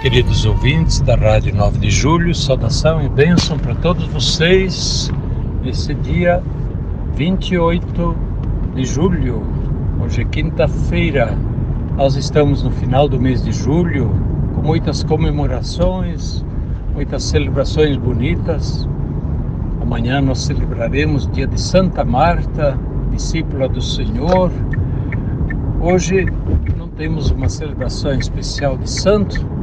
Queridos ouvintes da Rádio 9 de Julho, saudação e bênção para todos vocês nesse dia 28 de julho. Hoje é quinta-feira. Nós estamos no final do mês de julho com muitas comemorações, muitas celebrações bonitas. Amanhã nós celebraremos o dia de Santa Marta, discípula do Senhor. Hoje não temos uma celebração especial de santo,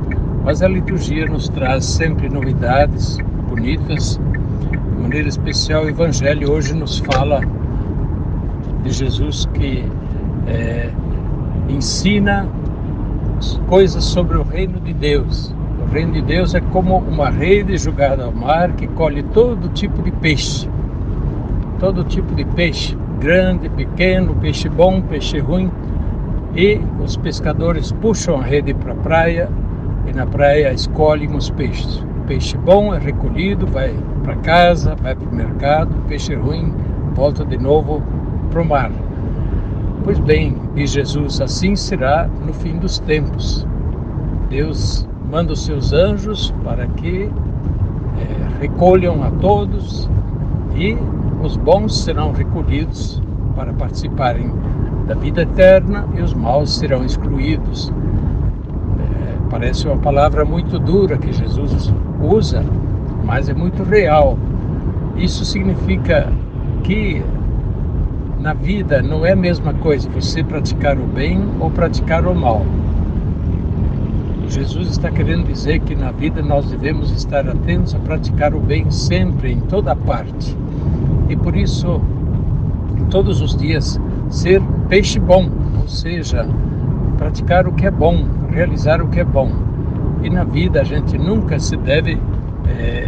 mas a liturgia nos traz sempre novidades bonitas. De maneira especial, o Evangelho hoje nos fala de Jesus que é, ensina coisas sobre o reino de Deus. O reino de Deus é como uma rede jogada ao mar que colhe todo tipo de peixe. Todo tipo de peixe, grande, pequeno, peixe bom, peixe ruim. E os pescadores puxam a rede para a praia e na praia escolhem os peixes. Peixe bom é recolhido, vai para casa, vai para o mercado, peixe ruim volta de novo para o mar. Pois bem, diz Jesus, assim será no fim dos tempos. Deus manda os seus anjos para que é, recolham a todos e os bons serão recolhidos para participarem da vida eterna e os maus serão excluídos Parece uma palavra muito dura que Jesus usa, mas é muito real. Isso significa que na vida não é a mesma coisa você praticar o bem ou praticar o mal. Jesus está querendo dizer que na vida nós devemos estar atentos a praticar o bem sempre, em toda parte. E por isso, todos os dias, ser peixe bom, ou seja, praticar o que é bom, realizar o que é bom. E na vida a gente nunca se deve é,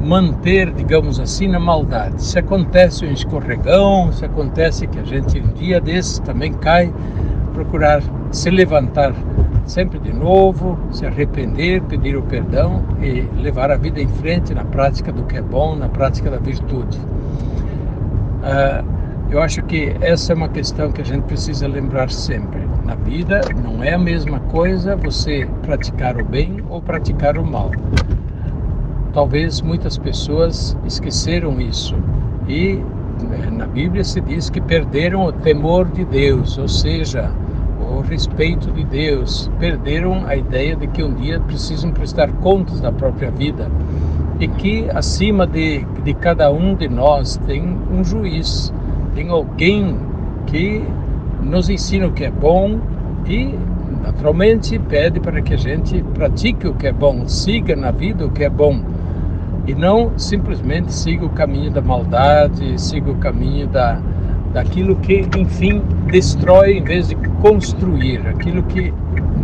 manter, digamos assim, na maldade. Se acontece um escorregão, se acontece que a gente um dia desses também cai, procurar se levantar sempre de novo, se arrepender, pedir o perdão e levar a vida em frente na prática do que é bom, na prática da virtude. Ah, eu acho que essa é uma questão que a gente precisa lembrar sempre. Na vida não é a mesma coisa você praticar o bem ou praticar o mal. Talvez muitas pessoas esqueceram isso. E né, na Bíblia se diz que perderam o temor de Deus, ou seja, o respeito de Deus, perderam a ideia de que um dia precisam prestar contas da própria vida. E que acima de, de cada um de nós tem um juiz tem alguém que nos ensina o que é bom e naturalmente pede para que a gente pratique o que é bom, siga na vida o que é bom e não simplesmente siga o caminho da maldade, siga o caminho da daquilo que enfim destrói em vez de construir, aquilo que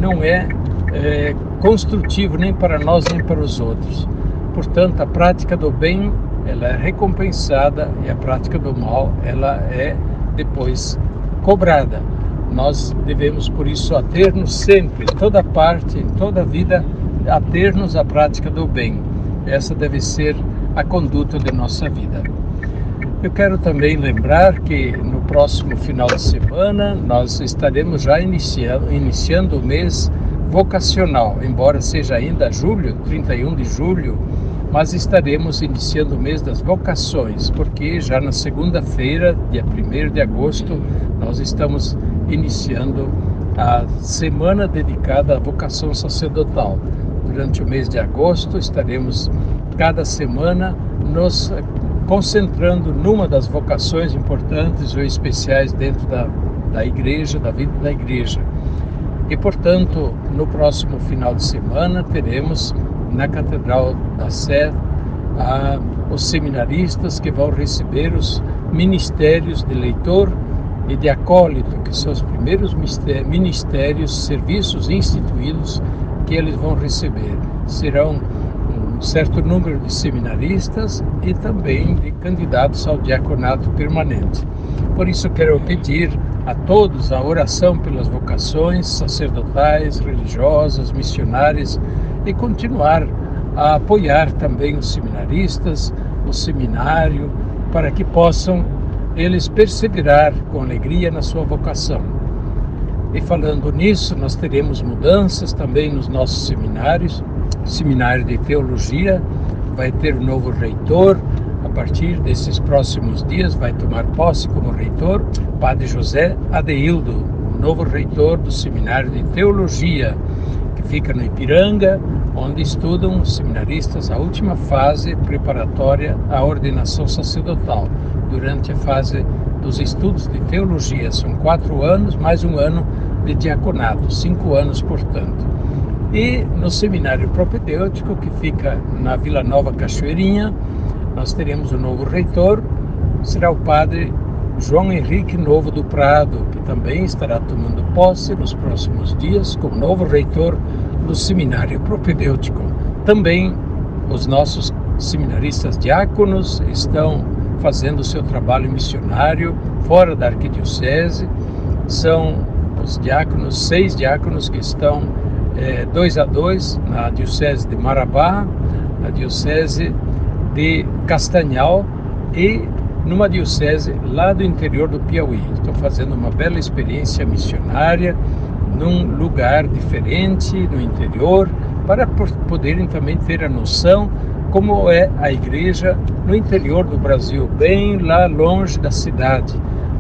não é, é construtivo nem para nós nem para os outros. Portanto, a prática do bem ela é recompensada e a prática do mal ela é depois cobrada. Nós devemos por isso ater-nos sempre, em toda parte, em toda vida, ater-nos à prática do bem. Essa deve ser a conduta de nossa vida. Eu quero também lembrar que no próximo final de semana nós estaremos já iniciando, iniciando o mês vocacional, embora seja ainda julho, 31 de julho, mas estaremos iniciando o mês das vocações, porque já na segunda-feira, dia 1 de agosto, nós estamos iniciando a semana dedicada à vocação sacerdotal. Durante o mês de agosto, estaremos cada semana nos concentrando numa das vocações importantes ou especiais dentro da, da igreja, da vida da igreja. E, portanto, no próximo final de semana teremos na Catedral da Sé a, os seminaristas que vão receber os ministérios de leitor e de acólito, que são os primeiros ministérios, serviços instituídos que eles vão receber. Serão um certo número de seminaristas e também de candidatos ao diaconato permanente. Por isso, quero pedir a todos a oração pelas vocações sacerdotais, religiosas, missionárias e continuar a apoiar também os seminaristas, o seminário, para que possam eles perseverar com alegria na sua vocação. E falando nisso, nós teremos mudanças também nos nossos seminários. O seminário de teologia vai ter um novo reitor. A partir desses próximos dias, vai tomar posse como reitor Padre José Adeildo, novo reitor do seminário de teologia, que fica no Ipiranga, onde estudam os seminaristas a última fase preparatória à ordenação sacerdotal, durante a fase dos estudos de teologia. São quatro anos, mais um ano de diaconato, cinco anos, portanto. E no seminário propedêutico, que fica na Vila Nova Cachoeirinha, nós teremos o um novo reitor, será o padre João Henrique Novo do Prado, que também estará tomando posse nos próximos dias como novo reitor do seminário propedêutico. Também os nossos seminaristas diáconos estão fazendo seu trabalho missionário fora da arquidiocese. São os diáconos, seis diáconos que estão é, dois a dois na diocese de Marabá, na diocese de Castanhal e numa diocese lá do interior do Piauí. Estão fazendo uma bela experiência missionária num lugar diferente, no interior, para poderem também ter a noção como é a igreja no interior do Brasil, bem lá longe da cidade.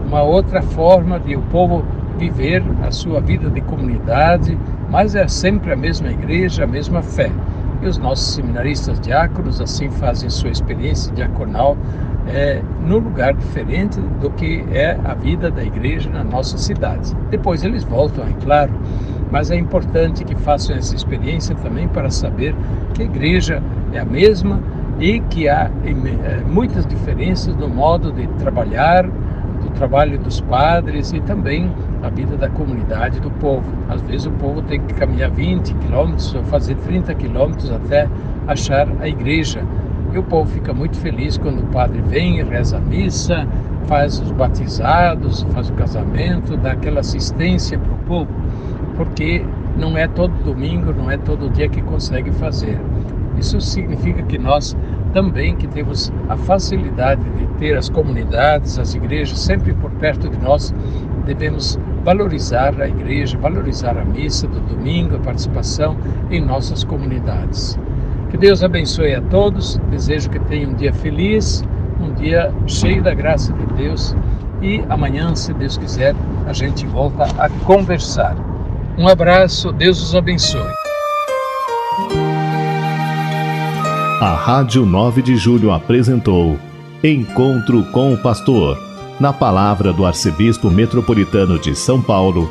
Uma outra forma de o povo viver a sua vida de comunidade, mas é sempre a mesma igreja, a mesma fé. E os nossos seminaristas diáconos assim fazem sua experiência diaconal é, num lugar diferente do que é a vida da igreja na nossa cidade. Depois eles voltam, é claro, mas é importante que façam essa experiência também para saber que a igreja é a mesma e que há é, muitas diferenças no modo de trabalhar, do trabalho dos padres e também a vida da comunidade do povo. Às vezes o povo tem que caminhar 20 quilômetros ou fazer 30 quilômetros até achar a igreja. E o povo fica muito feliz quando o padre vem, reza a missa, faz os batizados, faz o casamento, dá aquela assistência para o povo, porque não é todo domingo, não é todo dia que consegue fazer. Isso significa que nós também que temos a facilidade de ter as comunidades, as igrejas sempre por perto de nós, devemos valorizar a igreja, valorizar a missa do domingo, a participação em nossas comunidades. Que Deus abençoe a todos, desejo que tenham um dia feliz, um dia cheio da graça de Deus e amanhã, se Deus quiser, a gente volta a conversar. Um abraço, Deus os abençoe. A Rádio 9 de Julho apresentou Encontro com o Pastor, na palavra do Arcebispo Metropolitano de São Paulo,